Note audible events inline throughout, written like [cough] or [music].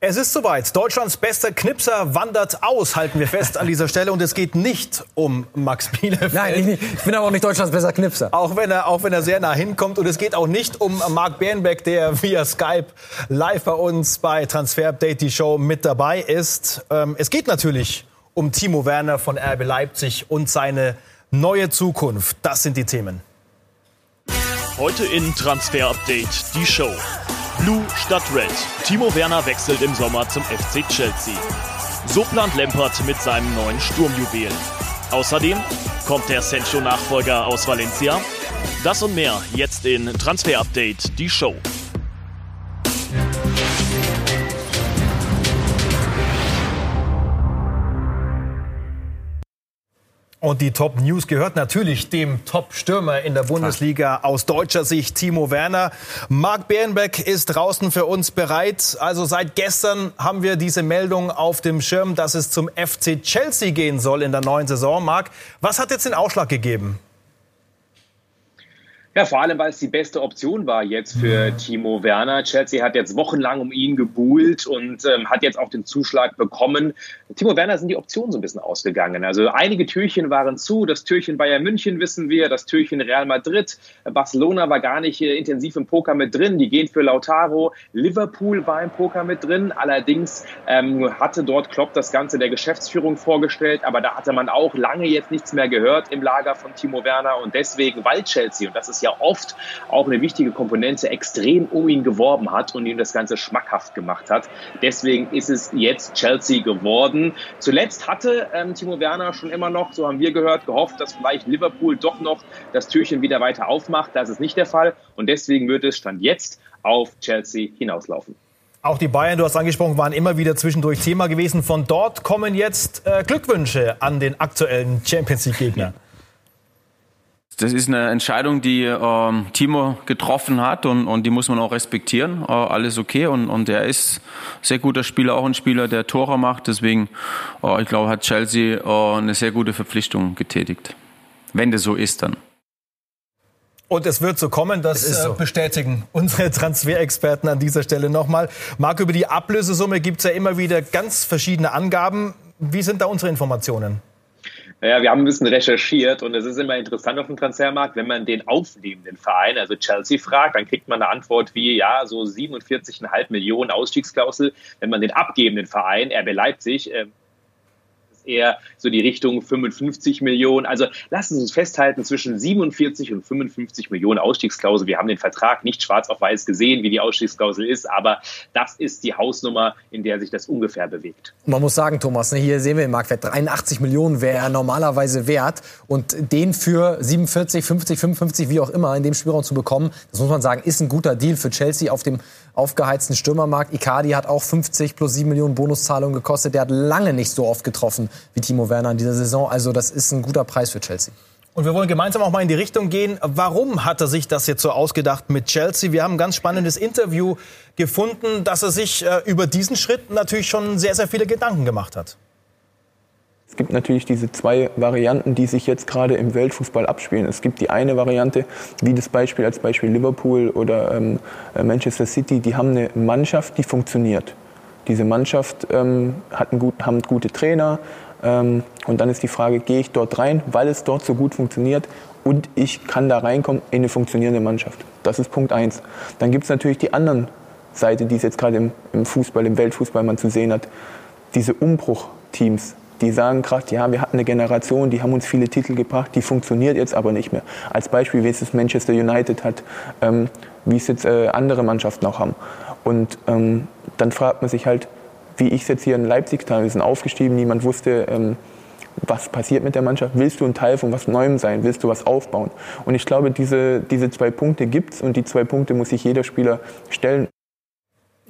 Es ist soweit. Deutschlands bester Knipser wandert aus, halten wir fest an dieser [laughs] Stelle. Und es geht nicht um Max Bielefeld. Nein, ich, ich bin aber auch nicht Deutschlands bester Knipser. Auch wenn, er, auch wenn er sehr nah hinkommt. Und es geht auch nicht um Marc Bernbeck, der via Skype live bei uns bei Transfer Update die Show mit dabei ist. Ähm, es geht natürlich um Timo Werner von RB Leipzig und seine neue Zukunft. Das sind die Themen. Heute in Transfer Update die Show. Blue statt Red. Timo Werner wechselt im Sommer zum FC Chelsea. So plant Lampert mit seinem neuen Sturmjuwel. Außerdem kommt der Sancho-Nachfolger aus Valencia. Das und mehr jetzt in Transfer Update, die Show. Und die Top News gehört natürlich dem Top-Stürmer in der Bundesliga aus deutscher Sicht, Timo Werner. Marc Bärenbeck ist draußen für uns bereit. Also seit gestern haben wir diese Meldung auf dem Schirm, dass es zum FC Chelsea gehen soll in der neuen Saison. Marc, was hat jetzt den Ausschlag gegeben? Ja, vor allem, weil es die beste Option war jetzt für Timo Werner. Chelsea hat jetzt wochenlang um ihn gebuhlt und ähm, hat jetzt auch den Zuschlag bekommen. Timo Werner sind die Optionen so ein bisschen ausgegangen. Also einige Türchen waren zu. Das Türchen Bayern München wissen wir, das Türchen Real Madrid. Barcelona war gar nicht äh, intensiv im Poker mit drin. Die gehen für Lautaro. Liverpool war im Poker mit drin. Allerdings ähm, hatte dort Klopp das Ganze der Geschäftsführung vorgestellt. Aber da hatte man auch lange jetzt nichts mehr gehört im Lager von Timo Werner. Und deswegen, weil Chelsea, und das ist ja oft auch eine wichtige Komponente, extrem um ihn geworben hat und ihm das Ganze schmackhaft gemacht hat. Deswegen ist es jetzt Chelsea geworden. Zuletzt hatte ähm, Timo Werner schon immer noch, so haben wir gehört, gehofft, dass vielleicht Liverpool doch noch das Türchen wieder weiter aufmacht. Das ist nicht der Fall und deswegen wird es Stand jetzt auf Chelsea hinauslaufen. Auch die Bayern, du hast angesprochen, waren immer wieder zwischendurch Thema gewesen. Von dort kommen jetzt äh, Glückwünsche an den aktuellen Champions League-Gegner das ist eine Entscheidung, die ähm, Timo getroffen hat und, und die muss man auch respektieren. Äh, alles okay und, und er ist sehr guter Spieler, auch ein Spieler, der Tore macht. Deswegen, äh, ich glaube, hat Chelsea äh, eine sehr gute Verpflichtung getätigt. Wenn das so ist, dann. Und es wird so kommen, das so. Äh, bestätigen unsere Transferexperten an dieser Stelle nochmal. Marc, über die Ablösesumme gibt es ja immer wieder ganz verschiedene Angaben. Wie sind da unsere Informationen? Naja, wir haben ein bisschen recherchiert und es ist immer interessant auf dem Transfermarkt, wenn man den aufnehmenden Verein, also Chelsea, fragt, dann kriegt man eine Antwort wie, ja, so 47,5 Millionen Ausstiegsklausel. Wenn man den abgebenden Verein, RB Leipzig, äh, eher so die Richtung 55 Millionen. Also lassen Sie uns festhalten, zwischen 47 und 55 Millionen Ausstiegsklausel. Wir haben den Vertrag nicht schwarz auf weiß gesehen, wie die Ausstiegsklausel ist, aber das ist die Hausnummer, in der sich das ungefähr bewegt. Man muss sagen, Thomas, ne, hier sehen wir den Marktwert. 83 Millionen wäre er normalerweise wert. Und den für 47, 50, 55, wie auch immer, in dem Spielraum zu bekommen, das muss man sagen, ist ein guter Deal für Chelsea auf dem aufgeheizten Stürmermarkt. Icardi hat auch 50 plus 7 Millionen Bonuszahlungen gekostet. Der hat lange nicht so oft getroffen wie Timo Werner in dieser Saison. Also das ist ein guter Preis für Chelsea. Und wir wollen gemeinsam auch mal in die Richtung gehen. Warum hat er sich das jetzt so ausgedacht mit Chelsea? Wir haben ein ganz spannendes Interview gefunden, dass er sich äh, über diesen Schritt natürlich schon sehr, sehr viele Gedanken gemacht hat. Gibt natürlich diese zwei Varianten, die sich jetzt gerade im Weltfußball abspielen. Es gibt die eine Variante, wie das Beispiel als Beispiel Liverpool oder ähm, äh, Manchester City, die haben eine Mannschaft, die funktioniert. Diese Mannschaft ähm, hat einen gut, haben gute Trainer. Ähm, und dann ist die Frage, gehe ich dort rein, weil es dort so gut funktioniert und ich kann da reinkommen in eine funktionierende Mannschaft. Das ist Punkt eins. Dann gibt es natürlich die anderen Seite, die es jetzt gerade im, im Fußball, im Weltfußball man zu sehen hat. Diese Umbruchteams, die sagen gerade, ja, wir hatten eine Generation, die haben uns viele Titel gebracht, die funktioniert jetzt aber nicht mehr. Als Beispiel, wie es das Manchester United hat, ähm, wie es jetzt äh, andere Mannschaften auch haben. Und ähm, dann fragt man sich halt, wie ich es jetzt hier in Leipzig teile, wir sind aufgestiegen, niemand wusste, ähm, was passiert mit der Mannschaft? Willst du ein Teil von was Neuem sein? Willst du was aufbauen? Und ich glaube, diese, diese zwei Punkte gibt es und die zwei Punkte muss sich jeder Spieler stellen.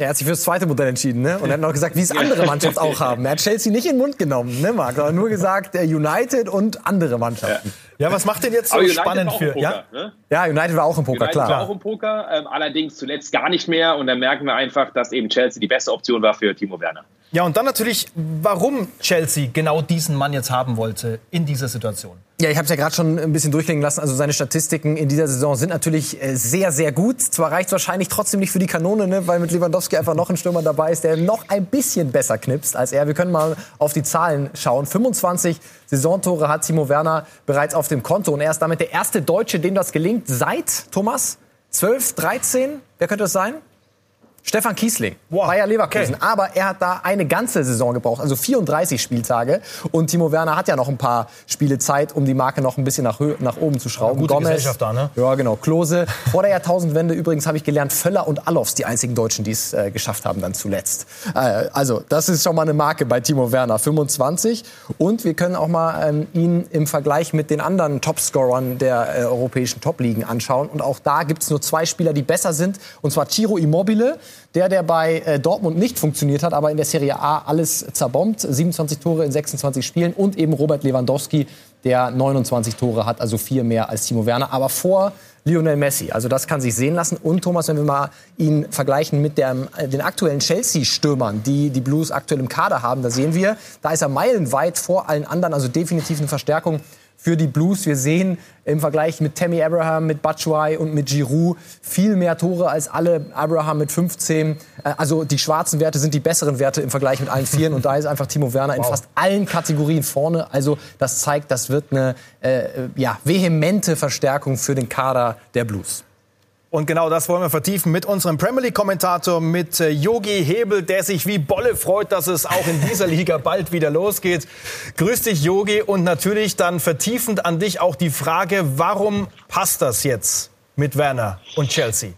Er hat sich für das zweite Modell entschieden, ne? Und er hat noch gesagt, wie es andere Mannschaften auch haben. Er hat Chelsea nicht in den Mund genommen, ne, Marc? Er hat nur gesagt, der United und andere Mannschaften. Ja, was macht denn jetzt so spannend für? Poker, ja? Ne? ja, United war auch im Poker, United klar. war auch im Poker, ähm, allerdings zuletzt gar nicht mehr. Und dann merken wir einfach, dass eben Chelsea die beste Option war für Timo Werner. Ja, und dann natürlich, warum Chelsea genau diesen Mann jetzt haben wollte in dieser Situation. Ja, ich habe es ja gerade schon ein bisschen durchklingen lassen. Also seine Statistiken in dieser Saison sind natürlich äh, sehr, sehr gut. Zwar reicht wahrscheinlich trotzdem nicht für die Kanone, ne, weil mit Lewandowski einfach noch ein Stürmer dabei ist, der noch ein bisschen besser knipst als er. Wir können mal auf die Zahlen schauen. 25 Saisontore hat Timo Werner bereits auf dem Konto und er ist damit der erste Deutsche, dem das gelingt seit Thomas 12, 13. Wer könnte das sein? Stefan Kiesling, wow. Bayer Leverkusen. Okay. Aber er hat da eine ganze Saison gebraucht, also 34 Spieltage. Und Timo Werner hat ja noch ein paar Spiele Zeit, um die Marke noch ein bisschen nach, nach oben zu schrauben. Ja, gute Gomez, Gesellschaft da, ne? Ja, genau. Klose. Vor der Jahrtausendwende übrigens habe ich gelernt, Völler und Allofs, die einzigen Deutschen, die es äh, geschafft haben dann zuletzt. Äh, also, das ist schon mal eine Marke bei Timo Werner, 25. Und wir können auch mal ähm, ihn im Vergleich mit den anderen Topscorern der äh, europäischen Topligen anschauen. Und auch da gibt es nur zwei Spieler, die besser sind. Und zwar Ciro Immobile, der, der bei äh, Dortmund nicht funktioniert hat, aber in der Serie A alles zerbombt. 27 Tore in 26 Spielen. Und eben Robert Lewandowski, der 29 Tore hat, also vier mehr als Timo Werner. Aber vor Lionel Messi. Also das kann sich sehen lassen. Und Thomas, wenn wir mal ihn vergleichen mit der, äh, den aktuellen Chelsea-Stürmern, die die Blues aktuell im Kader haben, da sehen wir, da ist er meilenweit vor allen anderen. Also definitiv eine Verstärkung für die Blues. Wir sehen im Vergleich mit Tammy Abraham, mit Batshuayi und mit Giroud viel mehr Tore als alle. Abraham mit 15. Äh, also die schwarzen Werte sind die besseren Werte im Vergleich mit allen [laughs] Vieren. Und da ist einfach Timo Werner wow. in fast allen Kategorien vorne. Also das zeigt, das wird eine äh, ja, vehemente Verstärkung für den Kader der Blues. Und genau das wollen wir vertiefen mit unserem Premier League-Kommentator, mit Yogi äh, Hebel, der sich wie Bolle freut, dass es auch in dieser Liga [laughs] bald wieder losgeht. Grüß dich, Yogi. Und natürlich dann vertiefend an dich auch die Frage, warum passt das jetzt mit Werner und Chelsea?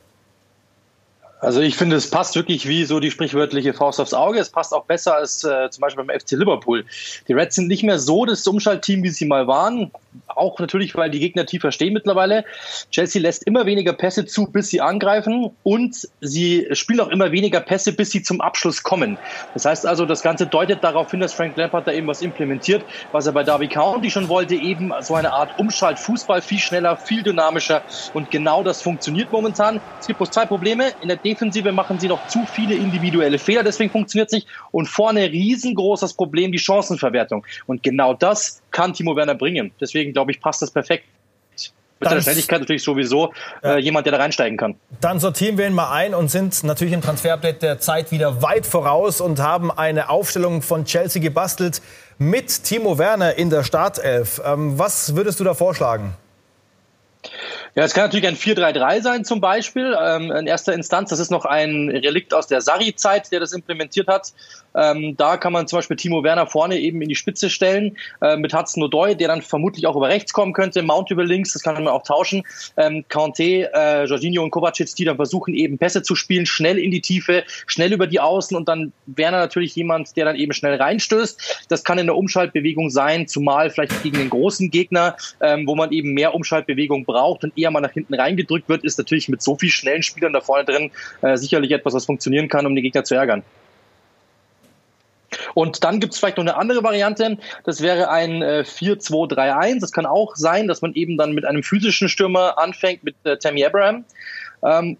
Also ich finde, es passt wirklich wie so die sprichwörtliche Faust aufs Auge. Es passt auch besser als äh, zum Beispiel beim FC Liverpool. Die Reds sind nicht mehr so das Umschaltteam, wie sie mal waren. Auch natürlich, weil die Gegner tiefer stehen mittlerweile. Chelsea lässt immer weniger Pässe zu, bis sie angreifen. Und sie spielen auch immer weniger Pässe, bis sie zum Abschluss kommen. Das heißt also, das Ganze deutet darauf hin, dass Frank Lampard da eben was implementiert, was er bei Derby County schon wollte. Eben so eine Art Umschalt-Fußball, viel schneller, viel dynamischer. Und genau das funktioniert momentan. Es gibt bloß zwei Probleme. In der Defensive machen sie noch zu viele individuelle Fehler, deswegen funktioniert es nicht. Und vorne riesengroßes Problem, die Chancenverwertung. Und genau das kann Timo Werner bringen. Deswegen glaube ich, passt das perfekt. Mit seiner Schnelligkeit natürlich sowieso äh, jemand, der da reinsteigen kann. Dann sortieren wir ihn mal ein und sind natürlich im Transferupdate der Zeit wieder weit voraus und haben eine Aufstellung von Chelsea gebastelt mit Timo Werner in der Startelf. Ähm, was würdest du da vorschlagen? Ja, es kann natürlich ein 4-3-3 sein zum Beispiel ähm, in erster Instanz. Das ist noch ein Relikt aus der Sarri-Zeit, der das implementiert hat. Ähm, da kann man zum Beispiel Timo Werner vorne eben in die Spitze stellen äh, mit Hudson Odoi, der dann vermutlich auch über rechts kommen könnte, Mount über links, das kann man auch tauschen. Ähm, Kanté, äh, Jorginho und Kovacic, die dann versuchen eben Pässe zu spielen, schnell in die Tiefe, schnell über die Außen und dann Werner natürlich jemand, der dann eben schnell reinstößt. Das kann in der Umschaltbewegung sein, zumal vielleicht gegen den großen Gegner, ähm, wo man eben mehr Umschaltbewegung braucht und eher mal nach hinten reingedrückt wird, ist natürlich mit so vielen schnellen Spielern da vorne drin äh, sicherlich etwas, was funktionieren kann, um den Gegner zu ärgern. Und dann gibt es vielleicht noch eine andere Variante. Das wäre ein äh, 4-2-3-1. Das kann auch sein, dass man eben dann mit einem physischen Stürmer anfängt, mit äh, Tammy Abraham. Ähm,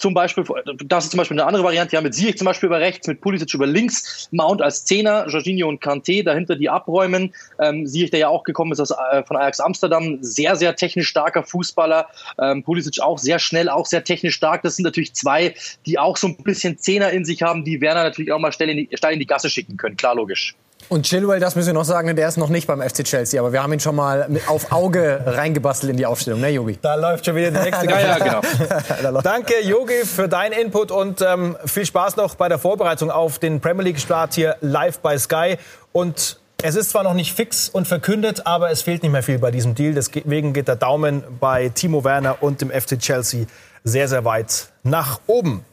zum Beispiel, das ist zum Beispiel eine andere Variante, ja, mit Ziyech zum Beispiel über rechts, mit Pulisic über links, Mount als Zehner, Jorginho und Kanté dahinter die abräumen. Ähm, Ziyech, der ja auch gekommen ist aus, äh, von Ajax Amsterdam, sehr, sehr technisch starker Fußballer. Ähm, Pulisic auch sehr schnell, auch sehr technisch stark. Das sind natürlich zwei, die auch so ein bisschen Zehner in sich haben, die Werner natürlich auch mal steil in die, steil in die Gasse schicken können, klar, logisch. Und Chilwell, das müssen wir noch sagen, der ist noch nicht beim FC Chelsea, aber wir haben ihn schon mal auf Auge [laughs] reingebastelt in die Aufstellung, ne, Yogi? Da läuft schon wieder der nächste. [laughs] ja, ja, genau. [laughs] Danke, Yogi, für deinen Input und ähm, viel Spaß noch bei der Vorbereitung auf den Premier League Start hier live bei Sky. Und es ist zwar noch nicht fix und verkündet, aber es fehlt nicht mehr viel bei diesem Deal. Deswegen geht der Daumen bei Timo Werner und dem FC Chelsea sehr, sehr weit nach oben.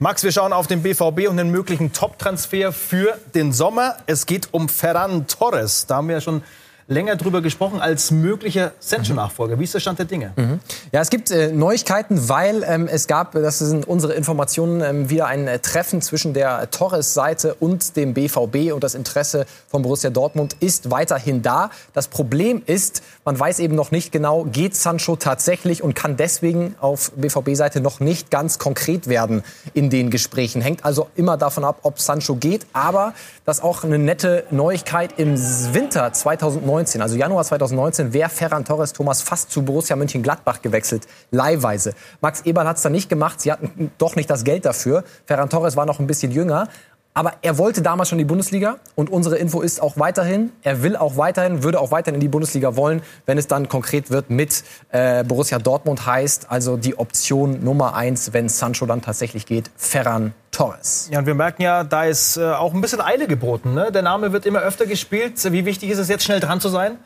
Max, wir schauen auf den BVB und den möglichen Top-Transfer für den Sommer. Es geht um Ferran Torres. Da haben wir ja schon länger drüber gesprochen als möglicher Sancho-Nachfolger. Wie ist der Stand der Dinge? Mhm. Ja, es gibt äh, Neuigkeiten, weil ähm, es gab, das sind unsere Informationen, ähm, wieder ein äh, Treffen zwischen der Torres-Seite und dem BVB und das Interesse von Borussia Dortmund ist weiterhin da. Das Problem ist, man weiß eben noch nicht genau, geht Sancho tatsächlich und kann deswegen auf BVB-Seite noch nicht ganz konkret werden in den Gesprächen. Hängt also immer davon ab, ob Sancho geht, aber das ist auch eine nette Neuigkeit im Winter 2009 2019, also Januar 2019, wäre Ferran Torres Thomas fast zu Borussia Mönchengladbach gewechselt, leihweise. Max Eberl hat es dann nicht gemacht, sie hatten doch nicht das Geld dafür. Ferran Torres war noch ein bisschen jünger, aber er wollte damals schon die Bundesliga und unsere Info ist auch weiterhin, er will auch weiterhin, würde auch weiterhin in die Bundesliga wollen, wenn es dann konkret wird mit äh, Borussia Dortmund heißt, also die Option Nummer eins, wenn Sancho dann tatsächlich geht, Ferran Torres. Ja, und wir merken ja, da ist äh, auch ein bisschen Eile geboten. Ne? Der Name wird immer öfter gespielt. Wie wichtig ist es jetzt, schnell dran zu sein?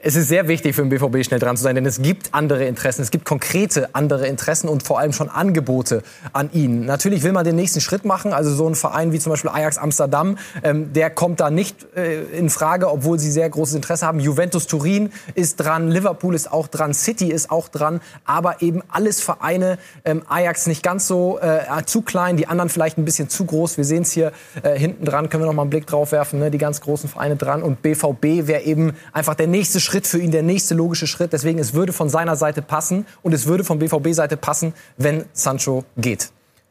Es ist sehr wichtig für den BVB schnell dran zu sein, denn es gibt andere Interessen, es gibt konkrete andere Interessen und vor allem schon Angebote an ihn. Natürlich will man den nächsten Schritt machen, also so ein Verein wie zum Beispiel Ajax Amsterdam, ähm, der kommt da nicht äh, in Frage, obwohl sie sehr großes Interesse haben. Juventus Turin ist dran, Liverpool ist auch dran, City ist auch dran, aber eben alles Vereine, ähm, Ajax nicht ganz so äh, zu klein, die anderen vielleicht ein bisschen zu groß. Wir sehen es hier äh, hinten dran, können wir noch mal einen Blick drauf werfen, ne? die ganz großen Vereine dran und BVB wäre eben einfach der nächste nächste Schritt für ihn, der nächste logische Schritt. Deswegen, es würde von seiner Seite passen und es würde von BVB-Seite passen, wenn Sancho geht.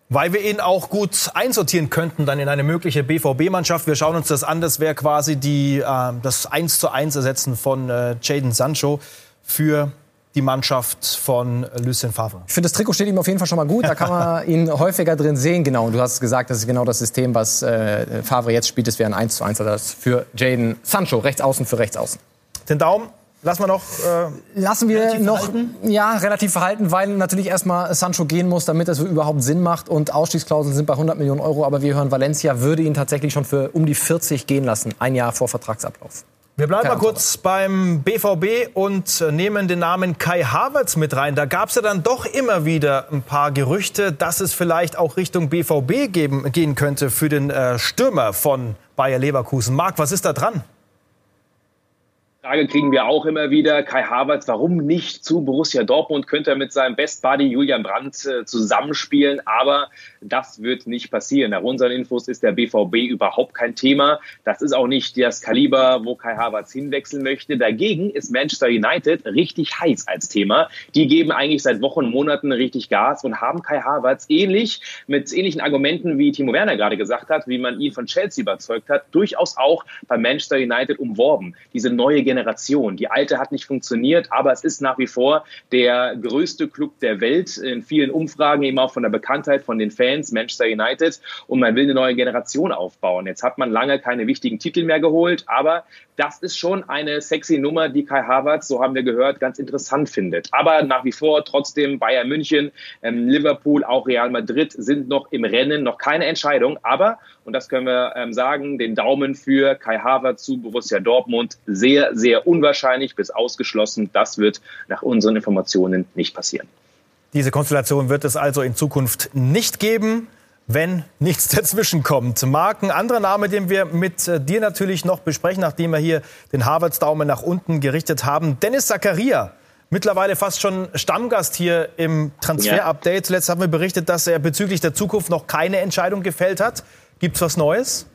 Weil wir ihn auch gut einsortieren könnten dann in eine mögliche BVB-Mannschaft. Wir schauen uns das an. Das wäre quasi die, äh, das 1 zu 1 Ersetzen von äh, Jaden Sancho für die Mannschaft von Lucien Favre. Ich finde, das Trikot steht ihm auf jeden Fall schon mal gut. Da kann man [laughs] ihn häufiger drin sehen. Genau, und du hast gesagt, das ist genau das System, was äh, Favre jetzt spielt. Das wäre ein 1 zu 1 Ersatz für Jaden Sancho, rechts außen für rechts außen. Den Daumen lassen wir noch. Äh, lassen wir noch verhalten? ja relativ verhalten, weil natürlich erstmal Sancho gehen muss, damit es überhaupt Sinn macht. Und Ausstiegsklauseln sind bei 100 Millionen Euro. Aber wir hören, Valencia würde ihn tatsächlich schon für um die 40 gehen lassen, ein Jahr vor Vertragsablauf. Wir bleiben mal kurz beim BVB und nehmen den Namen Kai Havertz mit rein. Da gab es ja dann doch immer wieder ein paar Gerüchte, dass es vielleicht auch Richtung BVB geben, gehen könnte für den äh, Stürmer von Bayer Leverkusen. Marc, was ist da dran? Frage kriegen wir auch immer wieder. Kai Havertz, warum nicht zu Borussia Dortmund? Könnte er mit seinem Best Buddy Julian Brandt äh, zusammenspielen? Aber das wird nicht passieren. Nach unseren Infos ist der BVB überhaupt kein Thema. Das ist auch nicht das Kaliber, wo Kai Havertz hinwechseln möchte. Dagegen ist Manchester United richtig heiß als Thema. Die geben eigentlich seit Wochen, Monaten richtig Gas und haben Kai Havertz ähnlich mit ähnlichen Argumenten, wie Timo Werner gerade gesagt hat, wie man ihn von Chelsea überzeugt hat, durchaus auch bei Manchester United umworben. Diese neue Generation Generation. Die alte hat nicht funktioniert, aber es ist nach wie vor der größte Club der Welt in vielen Umfragen, eben auch von der Bekanntheit von den Fans, Manchester United. Und man will eine neue Generation aufbauen. Jetzt hat man lange keine wichtigen Titel mehr geholt, aber das ist schon eine sexy Nummer, die Kai Havertz, so haben wir gehört, ganz interessant findet. Aber nach wie vor trotzdem Bayern München, ähm, Liverpool, auch Real Madrid sind noch im Rennen, noch keine Entscheidung. Aber, und das können wir ähm, sagen, den Daumen für Kai Havertz zu Borussia Dortmund sehr, sehr unwahrscheinlich bis ausgeschlossen. Das wird nach unseren Informationen nicht passieren. Diese Konstellation wird es also in Zukunft nicht geben wenn nichts [laughs] dazwischen kommt. Marc, ein anderer Name, den wir mit äh, dir natürlich noch besprechen, nachdem wir hier den Harvards-Daumen nach unten gerichtet haben. Dennis Zakaria, mittlerweile fast schon Stammgast hier im Transfer-Update. Zuletzt haben wir berichtet, dass er bezüglich der Zukunft noch keine Entscheidung gefällt hat. Gibt's was Neues?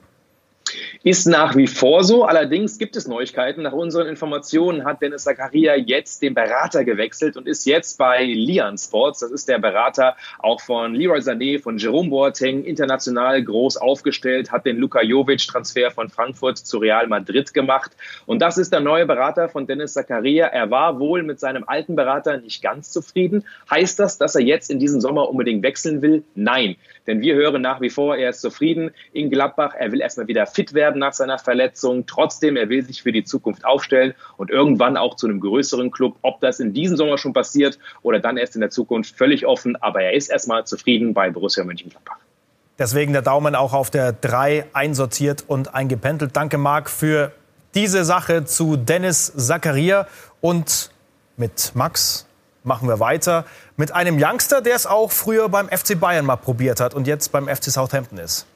Ist nach wie vor so. Allerdings gibt es Neuigkeiten. Nach unseren Informationen hat Dennis Zakaria jetzt den Berater gewechselt und ist jetzt bei Lian Sports. Das ist der Berater auch von Leroy Sané, von Jerome Boateng, international groß aufgestellt, hat den Luka Jovic-Transfer von Frankfurt zu Real Madrid gemacht. Und das ist der neue Berater von Dennis Zakaria. Er war wohl mit seinem alten Berater nicht ganz zufrieden. Heißt das, dass er jetzt in diesem Sommer unbedingt wechseln will? Nein. Denn wir hören nach wie vor, er ist zufrieden in Gladbach. Er will erstmal wieder fit werden nach seiner Verletzung. Trotzdem, er will sich für die Zukunft aufstellen und irgendwann auch zu einem größeren Club. Ob das in diesem Sommer schon passiert oder dann erst in der Zukunft, völlig offen. Aber er ist erstmal zufrieden bei Borussia Mönchengladbach. Deswegen der Daumen auch auf der 3 einsortiert und eingependelt. Danke, Marc, für diese Sache zu Dennis Zakaria. Und mit Max machen wir weiter mit einem Youngster, der es auch früher beim FC Bayern mal probiert hat und jetzt beim FC Southampton ist.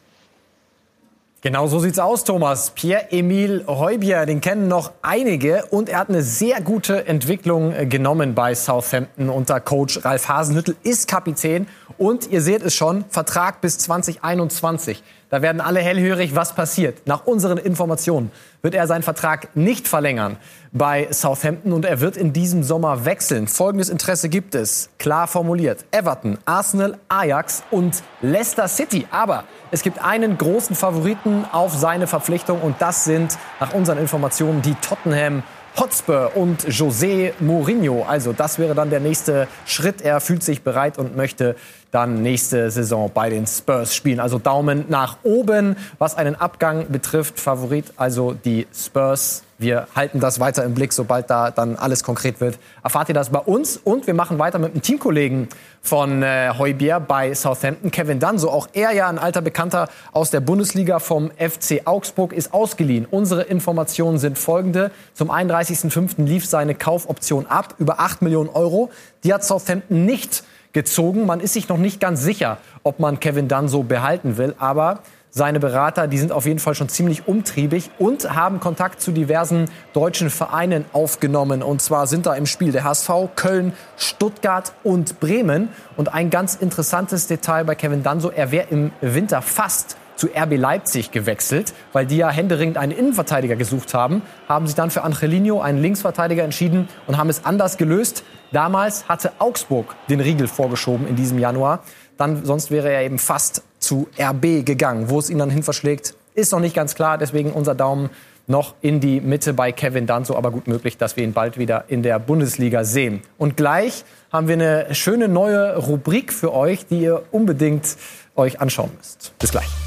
Genau so sieht's aus, Thomas. Pierre-Emile Heubier, den kennen noch einige und er hat eine sehr gute Entwicklung äh, genommen bei Southampton unter Coach Ralf Hasenhüttel, ist Kapitän und ihr seht es schon, Vertrag bis 2021. Da werden alle hellhörig, was passiert. Nach unseren Informationen wird er seinen Vertrag nicht verlängern bei Southampton und er wird in diesem Sommer wechseln. Folgendes Interesse gibt es, klar formuliert. Everton, Arsenal, Ajax und Leicester City. Aber es gibt einen großen Favoriten auf seine Verpflichtung und das sind nach unseren Informationen die Tottenham Hotspur und José Mourinho. Also das wäre dann der nächste Schritt. Er fühlt sich bereit und möchte dann nächste Saison bei den Spurs spielen. Also Daumen nach oben, was einen Abgang betrifft. Favorit also die Spurs. Wir halten das weiter im Blick, sobald da dann alles konkret wird. Erfahrt ihr das bei uns und wir machen weiter mit einem Teamkollegen von äh, Heubier bei Southampton, Kevin Danso. Auch er ja ein alter Bekannter aus der Bundesliga vom FC Augsburg ist ausgeliehen. Unsere Informationen sind folgende. Zum 31.05. lief seine Kaufoption ab, über 8 Millionen Euro. Die hat Southampton nicht gezogen. Man ist sich noch nicht ganz sicher, ob man Kevin Dunn so behalten will. Aber seine Berater, die sind auf jeden Fall schon ziemlich umtriebig und haben Kontakt zu diversen deutschen Vereinen aufgenommen. Und zwar sind da im Spiel der HSV, Köln, Stuttgart und Bremen. Und ein ganz interessantes Detail bei Kevin Danso, er wäre im Winter fast zu RB Leipzig gewechselt, weil die ja händeringend einen Innenverteidiger gesucht haben, haben sich dann für Angelino, einen Linksverteidiger, entschieden und haben es anders gelöst. Damals hatte Augsburg den Riegel vorgeschoben in diesem Januar. Dann, sonst wäre er eben fast zu RB gegangen. Wo es ihn dann hin verschlägt, ist noch nicht ganz klar. Deswegen unser Daumen noch in die Mitte bei Kevin Danzo. Aber gut möglich, dass wir ihn bald wieder in der Bundesliga sehen. Und gleich haben wir eine schöne neue Rubrik für euch, die ihr unbedingt euch anschauen müsst. Bis gleich.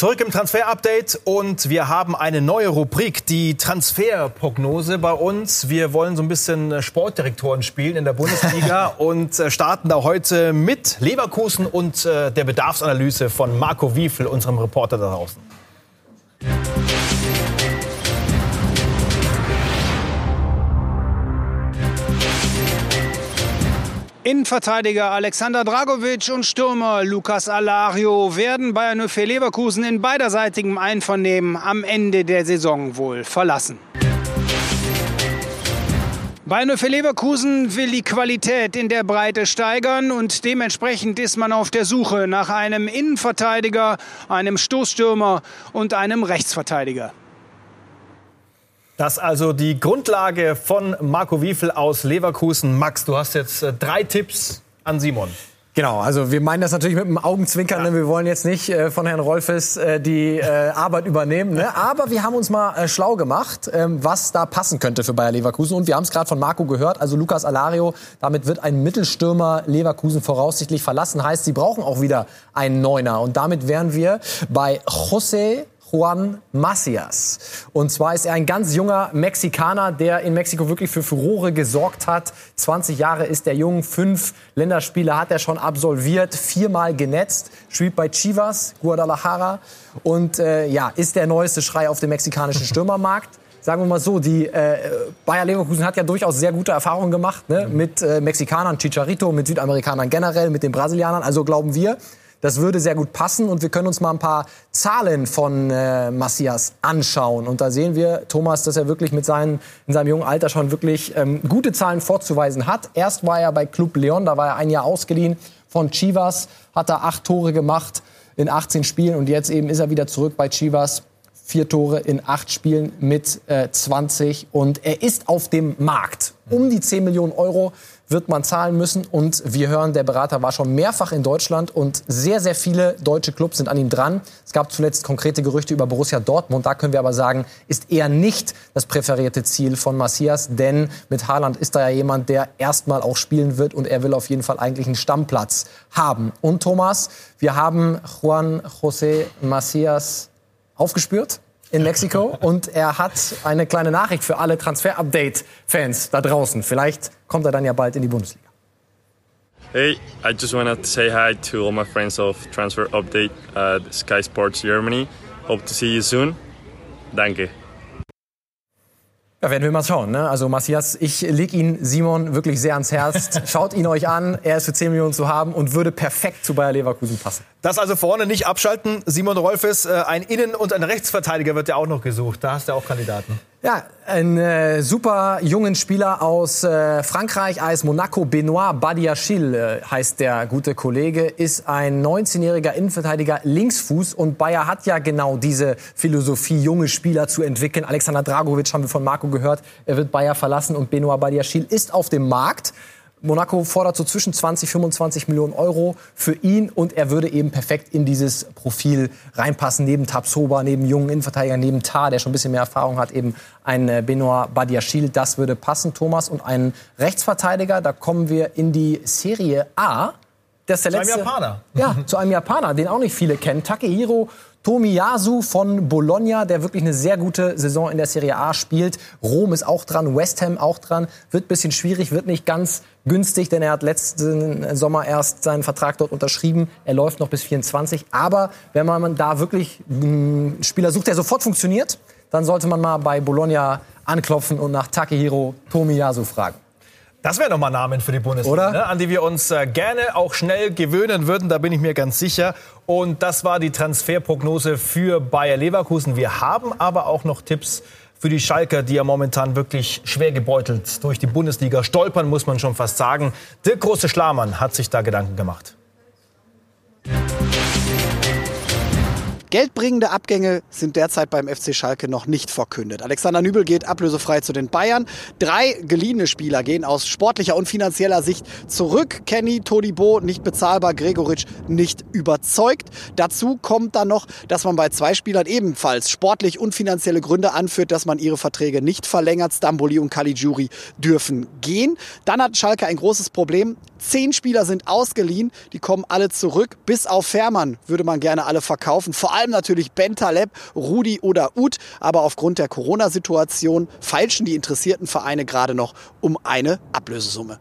Zurück im Transfer-Update und wir haben eine neue Rubrik, die Transferprognose bei uns. Wir wollen so ein bisschen Sportdirektoren spielen in der Bundesliga [laughs] und äh, starten da heute mit Leverkusen und äh, der Bedarfsanalyse von Marco Wiefel, unserem Reporter da draußen. Innenverteidiger Alexander Dragovic und Stürmer Lukas Alario werden Bayern 04 Leverkusen in beiderseitigem Einvernehmen am Ende der Saison wohl verlassen. Bayern 04 Leverkusen will die Qualität in der Breite steigern und dementsprechend ist man auf der Suche nach einem Innenverteidiger, einem Stoßstürmer und einem Rechtsverteidiger. Das ist also die Grundlage von Marco Wiefel aus Leverkusen. Max, du hast jetzt äh, drei Tipps an Simon. Genau, also wir meinen das natürlich mit einem Augenzwinkern. Ja. Ne? Wir wollen jetzt nicht äh, von Herrn Rolfes äh, die äh, Arbeit übernehmen. Ne? Aber wir haben uns mal äh, schlau gemacht, ähm, was da passen könnte für Bayer Leverkusen. Und wir haben es gerade von Marco gehört. Also Lukas Alario, damit wird ein Mittelstürmer Leverkusen voraussichtlich verlassen. Heißt, sie brauchen auch wieder einen Neuner. Und damit wären wir bei José Juan Macias. Und zwar ist er ein ganz junger Mexikaner, der in Mexiko wirklich für Furore gesorgt hat. 20 Jahre ist der jung, fünf Länderspiele hat er schon absolviert, viermal genetzt, spielt bei Chivas, Guadalajara und äh, ja, ist der neueste Schrei auf dem mexikanischen [laughs] Stürmermarkt sagen wir mal so, die äh, Bayer Leverkusen hat ja durchaus sehr gute Erfahrungen gemacht ne? mit äh, Mexikanern, Chicharito, mit Südamerikanern generell, mit den Brasilianern. Also glauben wir, das würde sehr gut passen und wir können uns mal ein paar Zahlen von äh, Macias anschauen. Und da sehen wir, Thomas, dass er wirklich mit seinen, in seinem jungen Alter schon wirklich ähm, gute Zahlen vorzuweisen hat. Erst war er bei Club Leon, da war er ein Jahr ausgeliehen von Chivas, hat da acht Tore gemacht in 18 Spielen und jetzt eben ist er wieder zurück bei Chivas. Vier Tore in acht Spielen mit äh, 20 und er ist auf dem Markt um die 10 Millionen Euro wird man zahlen müssen. Und wir hören, der Berater war schon mehrfach in Deutschland und sehr, sehr viele deutsche Clubs sind an ihm dran. Es gab zuletzt konkrete Gerüchte über Borussia Dortmund. Da können wir aber sagen, ist eher nicht das präferierte Ziel von Macias, denn mit Haaland ist da ja jemand, der erstmal auch spielen wird und er will auf jeden Fall eigentlich einen Stammplatz haben. Und Thomas, wir haben Juan José Macias aufgespürt in Mexiko und er hat eine kleine Nachricht für alle Transfer-Update-Fans da draußen. Vielleicht kommt er dann ja bald in die Bundesliga. Hey, I just want to say hi to all my friends of Transfer Update at Sky Sports Germany. Hope to see you soon. Danke. Ja, werden wir mal schauen. Ne? Also Matthias, ich lege ihn Simon wirklich sehr ans Herz. [laughs] Schaut ihn euch an. Er ist für 10 Millionen zu haben und würde perfekt zu Bayer Leverkusen passen. Das also vorne nicht abschalten. Simon Rolfes, äh, ein Innen- und ein Rechtsverteidiger wird ja auch noch gesucht. Da hast du auch Kandidaten. Ja, ein äh, super jungen Spieler aus äh, Frankreich, AS Monaco, Benoit Badiachil äh, heißt der gute Kollege, ist ein 19-jähriger Innenverteidiger Linksfuß und Bayer hat ja genau diese Philosophie, junge Spieler zu entwickeln. Alexander Dragovic haben wir von Marco gehört, er wird Bayer verlassen und Benoit Badiachil ist auf dem Markt. Monaco fordert so zwischen 20, 25 Millionen Euro für ihn und er würde eben perfekt in dieses Profil reinpassen. Neben Tabsoba, neben jungen Innenverteidigern, neben Tar, der schon ein bisschen mehr Erfahrung hat, eben ein äh, Benoit Badiachil. Das würde passen, Thomas. Und ein Rechtsverteidiger, da kommen wir in die Serie A. Das ist der letzte, zu einem Japaner. Ja, zu einem Japaner, den auch nicht viele kennen. Takehiro Tomiyasu von Bologna, der wirklich eine sehr gute Saison in der Serie A spielt. Rom ist auch dran, West Ham auch dran. Wird bisschen schwierig, wird nicht ganz günstig, denn er hat letzten Sommer erst seinen Vertrag dort unterschrieben. Er läuft noch bis 24. Aber wenn man da wirklich einen Spieler sucht, der sofort funktioniert, dann sollte man mal bei Bologna anklopfen und nach Takehiro Tomiyasu fragen. Das wäre nochmal Namen für die Bundesliga, ne? an die wir uns äh, gerne auch schnell gewöhnen würden, da bin ich mir ganz sicher. Und das war die Transferprognose für Bayer Leverkusen. Wir haben aber auch noch Tipps für die Schalker, die ja momentan wirklich schwer gebeutelt durch die Bundesliga stolpern, muss man schon fast sagen. Der große Schlamann hat sich da Gedanken gemacht. Geldbringende Abgänge sind derzeit beim FC Schalke noch nicht verkündet. Alexander Nübel geht ablösefrei zu den Bayern. Drei geliehene Spieler gehen aus sportlicher und finanzieller Sicht zurück. Kenny, Todibo nicht bezahlbar, Gregoritsch nicht überzeugt. Dazu kommt dann noch, dass man bei zwei Spielern ebenfalls sportlich und finanzielle Gründe anführt, dass man ihre Verträge nicht verlängert. Stamboli und Caligiuri dürfen gehen. Dann hat Schalke ein großes Problem. Zehn Spieler sind ausgeliehen, die kommen alle zurück. Bis auf Fährmann würde man gerne alle verkaufen. Vor allem natürlich Ben Taleb, Rudi oder Uth. Aber aufgrund der Corona-Situation feilschen die interessierten Vereine gerade noch um eine Ablösesumme.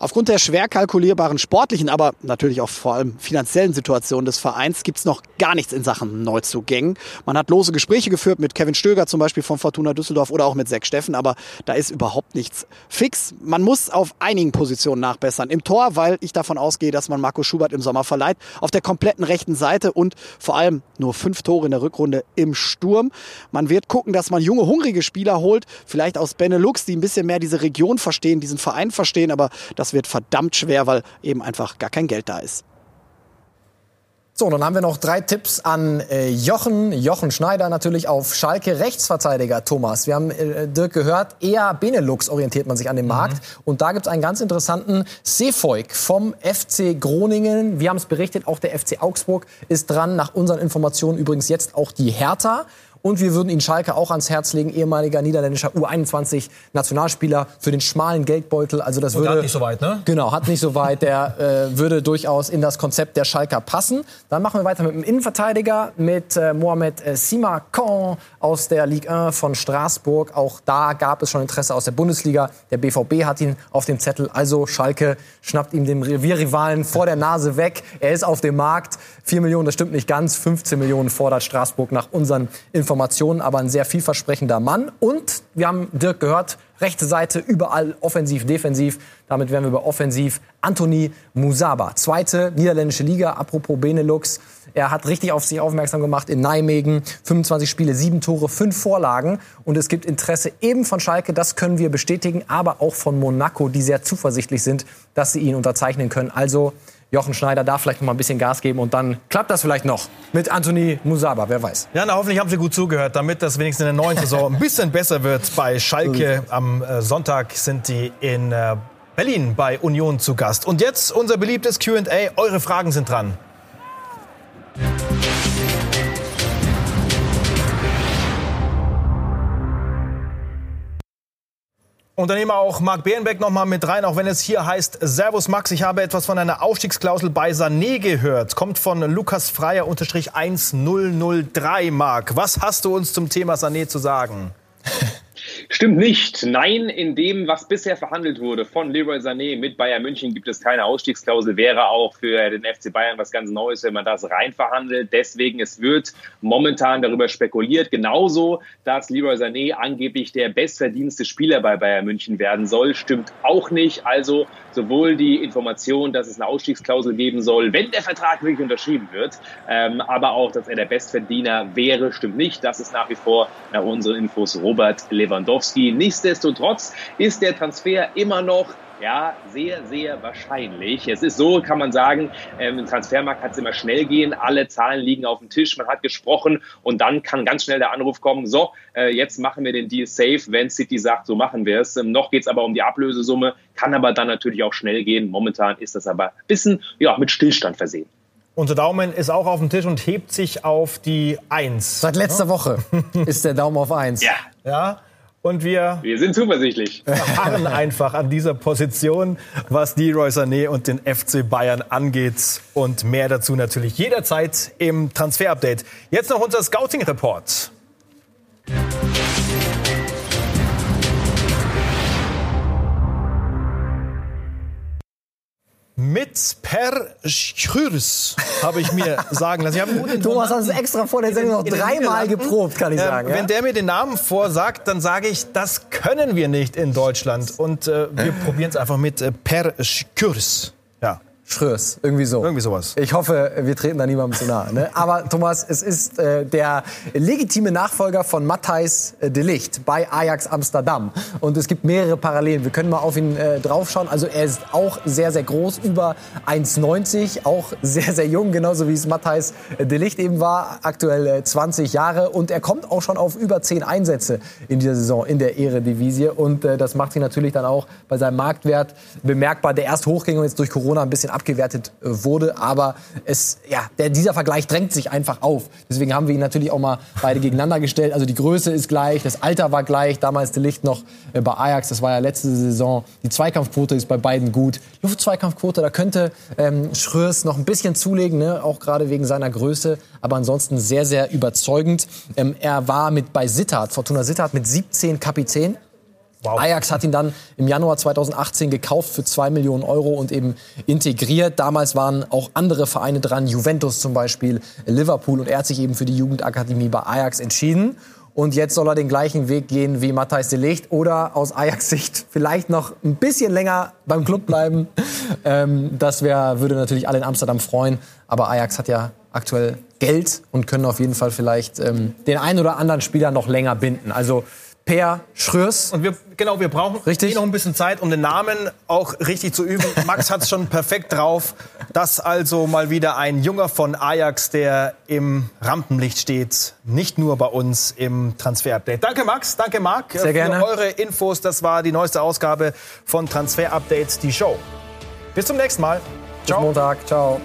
Aufgrund der schwer kalkulierbaren sportlichen, aber natürlich auch vor allem finanziellen Situation des Vereins gibt es noch gar nichts in Sachen Neuzugängen. Man hat lose Gespräche geführt mit Kevin Stöger zum Beispiel von Fortuna Düsseldorf oder auch mit Zack Steffen, aber da ist überhaupt nichts fix. Man muss auf einigen Positionen nachbessern. Im Tor, weil ich davon ausgehe, dass man Marco Schubert im Sommer verleiht. Auf der kompletten rechten Seite und vor allem nur fünf Tore in der Rückrunde im Sturm. Man wird gucken, dass man junge, hungrige Spieler holt, vielleicht aus Benelux, die ein bisschen mehr diese Region verstehen, diesen Verein verstehen, aber das das wird verdammt schwer, weil eben einfach gar kein Geld da ist. So, dann haben wir noch drei Tipps an äh, Jochen. Jochen Schneider natürlich auf Schalke. Rechtsverteidiger Thomas. Wir haben äh, Dirk gehört, eher Benelux orientiert man sich an dem mhm. Markt. Und da gibt es einen ganz interessanten Seefolk vom FC Groningen. Wir haben es berichtet, auch der FC Augsburg ist dran. Nach unseren Informationen übrigens jetzt auch die Hertha. Und wir würden ihn Schalke auch ans Herz legen, ehemaliger niederländischer U21-Nationalspieler für den schmalen Geldbeutel. Also das würde, hat nicht so weit, ne? Genau, hat nicht so weit. Der äh, würde durchaus in das Konzept der Schalker passen. Dann machen wir weiter mit dem Innenverteidiger, mit äh, Mohamed äh, Simakon aus der Ligue 1 von Straßburg. Auch da gab es schon Interesse aus der Bundesliga. Der BVB hat ihn auf dem Zettel. Also Schalke schnappt ihm den Revierrivalen vor der Nase weg. Er ist auf dem Markt. 4 Millionen, das stimmt nicht ganz. 15 Millionen fordert Straßburg nach unseren Informationen. Aber ein sehr vielversprechender Mann. Und wir haben Dirk gehört, rechte Seite überall offensiv, defensiv. Damit wären wir über offensiv. Anthony Musaba, zweite niederländische Liga. Apropos Benelux. Er hat richtig auf sich aufmerksam gemacht in Nijmegen. 25 Spiele, sieben Tore, fünf Vorlagen. Und es gibt Interesse eben von Schalke, das können wir bestätigen, aber auch von Monaco, die sehr zuversichtlich sind, dass sie ihn unterzeichnen können. Also Jochen Schneider darf vielleicht noch mal ein bisschen Gas geben und dann klappt das vielleicht noch mit Anthony Musaba, wer weiß. Ja, na, hoffentlich haben Sie gut zugehört, damit das wenigstens in der neuen Saison ein bisschen besser wird bei Schalke. [laughs] Am äh, Sonntag sind die in äh, Berlin bei Union zu Gast. Und jetzt unser beliebtes Q&A. Eure Fragen sind dran. Und dann nehmen wir auch Marc Bärenbeck noch mal mit rein, auch wenn es hier heißt, Servus Max, ich habe etwas von einer Aufstiegsklausel bei Sané gehört. Kommt von Lukas Freier unterstrich 1003 Marc. Was hast du uns zum Thema Sané zu sagen? [laughs] Stimmt nicht. Nein, in dem, was bisher verhandelt wurde von Leroy Sané mit Bayern München, gibt es keine Ausstiegsklausel. Wäre auch für den FC Bayern was ganz Neues, wenn man das rein verhandelt. Deswegen, es wird momentan darüber spekuliert, genauso, dass Leroy Sané angeblich der bestverdienste Spieler bei Bayern München werden soll. Stimmt auch nicht. Also sowohl die Information, dass es eine Ausstiegsklausel geben soll, wenn der Vertrag wirklich unterschrieben wird, ähm, aber auch, dass er der Bestverdiener wäre, stimmt nicht. Das ist nach wie vor nach unseren Infos Robert Lewandowski. Lewandowski. Nichtsdestotrotz ist der Transfer immer noch ja, sehr, sehr wahrscheinlich. Es ist so, kann man sagen, ähm, im Transfermarkt kann es immer schnell gehen. Alle Zahlen liegen auf dem Tisch, man hat gesprochen und dann kann ganz schnell der Anruf kommen, so, äh, jetzt machen wir den Deal safe, wenn City sagt, so machen wir es. Ähm, noch geht es aber um die Ablösesumme, kann aber dann natürlich auch schnell gehen. Momentan ist das aber ein bisschen ja, mit Stillstand versehen. Unser Daumen ist auch auf dem Tisch und hebt sich auf die Eins. Seit letzter Woche ist der Daumen auf Eins. Ja. Ja, und wir Wir sind zuversichtlich. [laughs] harren einfach an dieser Position, was Leroy Sané und den FC Bayern angeht. Und mehr dazu natürlich jederzeit im Transfer-Update. Jetzt noch unser Scouting-Report. Mit Per Schürs habe ich mir [laughs] sagen lassen. Thomas hat es extra vor der Sendung noch dreimal geprobt, kann ich Ähm, sagen. ja? Wenn der mir den Namen vorsagt, dann sage ich, das können wir nicht in Deutschland. Und äh, wir probieren es einfach mit äh, Per Schürs. Ja, Schröers, irgendwie so. irgendwie sowas. Ich hoffe, wir treten da niemandem zu nahe. Ne? Aber Thomas, es ist äh, der legitime Nachfolger von Matthijs äh, de Ligt bei Ajax Amsterdam. Und es gibt mehrere Parallelen. Wir können mal auf ihn äh, draufschauen. Also er ist auch sehr, sehr groß, über 1,90, auch sehr, sehr jung, genauso wie es Matthijs de Ligt eben war, aktuell äh, 20 Jahre. Und er kommt auch schon auf über 10 Einsätze in dieser Saison in der Eredivisie. Und äh, das macht ihn natürlich dann auch bei seinem Marktwert bemerkbar, der erst hochging und jetzt durch Corona ein bisschen abgewertet äh, wurde. Aber es, ja, der, dieser Vergleich drängt sich einfach auf. Deswegen haben wir ihn natürlich auch mal beide gegeneinander gestellt. Also die Größe ist gleich, das Alter war gleich. Damals de Licht noch äh, bei Ajax, das war ja letzte Saison. Die Zweikampfquote ist bei beiden gut. Luftzweikampfquote, da könnte ähm, Schröers noch ein bisschen zulegen, ne? auch gerade wegen seiner Größe. Aber ansonsten sehr, sehr überzeugend. Ähm, er war mit bei Sittard, Fortuna Sittard, mit 17 Kapitän. Ajax hat ihn dann im Januar 2018 gekauft für 2 Millionen Euro und eben integriert. Damals waren auch andere Vereine dran, Juventus zum Beispiel, Liverpool. Und er hat sich eben für die Jugendakademie bei Ajax entschieden. Und jetzt soll er den gleichen Weg gehen wie Matthijs de Ligt oder aus Ajax-Sicht vielleicht noch ein bisschen länger beim Club bleiben. [laughs] ähm, das wär, würde natürlich alle in Amsterdam freuen. Aber Ajax hat ja aktuell Geld und können auf jeden Fall vielleicht ähm, den einen oder anderen Spieler noch länger binden. Also Per Schröers. Und wir, genau, wir brauchen Richtig. eh noch ein bisschen Zeit, um den Namen auch richtig zu üben. [laughs] Max hat es schon perfekt drauf. Das also mal wieder ein Junger von Ajax, der im Rampenlicht steht. Nicht nur bei uns im Transfer-Update. Danke Max, danke Marc Sehr gerne. für eure Infos. Das war die neueste Ausgabe von Transfer-Update, die Show. Bis zum nächsten Mal. Bis Montag. Ciao.